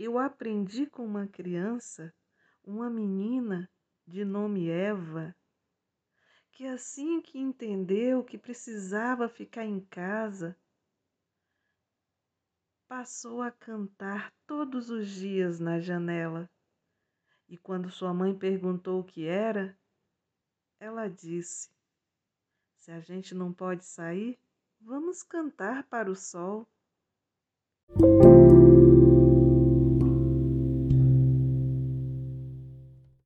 Eu aprendi com uma criança, uma menina de nome Eva, que assim que entendeu que precisava ficar em casa, passou a cantar todos os dias na janela. E quando sua mãe perguntou o que era, ela disse: Se a gente não pode sair, vamos cantar para o sol.